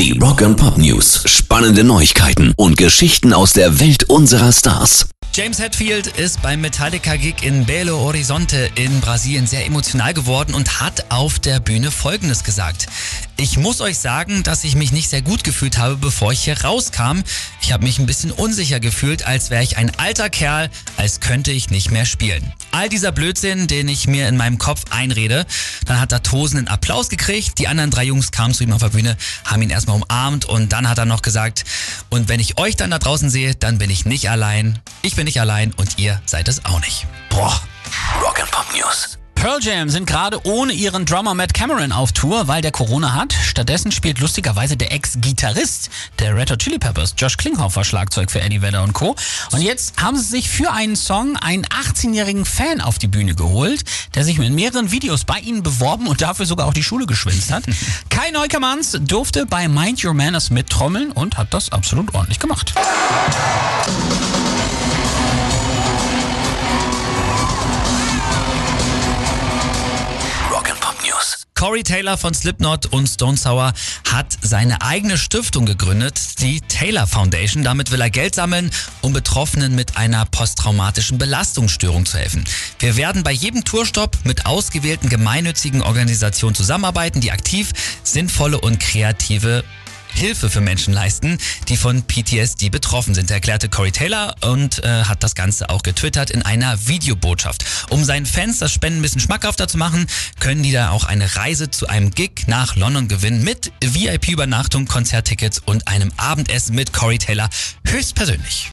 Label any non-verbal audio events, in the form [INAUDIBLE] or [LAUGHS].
Die Rock and Pop News. Spannende Neuigkeiten und Geschichten aus der Welt unserer Stars. James Hetfield ist beim Metallica-Gig in Belo Horizonte in Brasilien sehr emotional geworden und hat auf der Bühne Folgendes gesagt. Ich muss euch sagen, dass ich mich nicht sehr gut gefühlt habe, bevor ich hier rauskam. Ich habe mich ein bisschen unsicher gefühlt, als wäre ich ein alter Kerl, als könnte ich nicht mehr spielen. All dieser Blödsinn, den ich mir in meinem Kopf einrede, dann hat er tosenden Applaus gekriegt. Die anderen drei Jungs kamen zu ihm auf der Bühne, haben ihn erstmal umarmt und dann hat er noch gesagt, und wenn ich euch dann da draußen sehe, dann bin ich nicht allein. Ich bin nicht allein und ihr seid es auch nicht. Boah. Rock and Pop News. Pearl Jam sind gerade ohne ihren Drummer Matt Cameron auf Tour, weil der Corona hat. Stattdessen spielt lustigerweise der Ex-Gitarrist der Red Hot Chili Peppers, Josh Klinghoffer, Schlagzeug für Eddie Vedder und Co. Und jetzt haben sie sich für einen Song einen 18-jährigen Fan auf die Bühne geholt, der sich mit mehreren Videos bei ihnen beworben und dafür sogar auch die Schule geschwänzt hat. [LAUGHS] Kai Neukermanns durfte bei Mind Your Manners mittrommeln und hat das absolut ordentlich gemacht. Corey Taylor von Slipknot und Stone Sour hat seine eigene Stiftung gegründet, die Taylor Foundation. Damit will er Geld sammeln, um Betroffenen mit einer posttraumatischen Belastungsstörung zu helfen. Wir werden bei jedem Tourstopp mit ausgewählten gemeinnützigen Organisationen zusammenarbeiten, die aktiv, sinnvolle und kreative Hilfe für Menschen leisten, die von PTSD betroffen sind, erklärte Corey Taylor und äh, hat das Ganze auch getwittert in einer Videobotschaft. Um seinen Fans das Spenden ein bisschen schmackhafter zu machen, können die da auch eine Reise zu einem Gig nach London gewinnen mit VIP-Übernachtung, Konzerttickets und einem Abendessen mit Corey Taylor höchstpersönlich.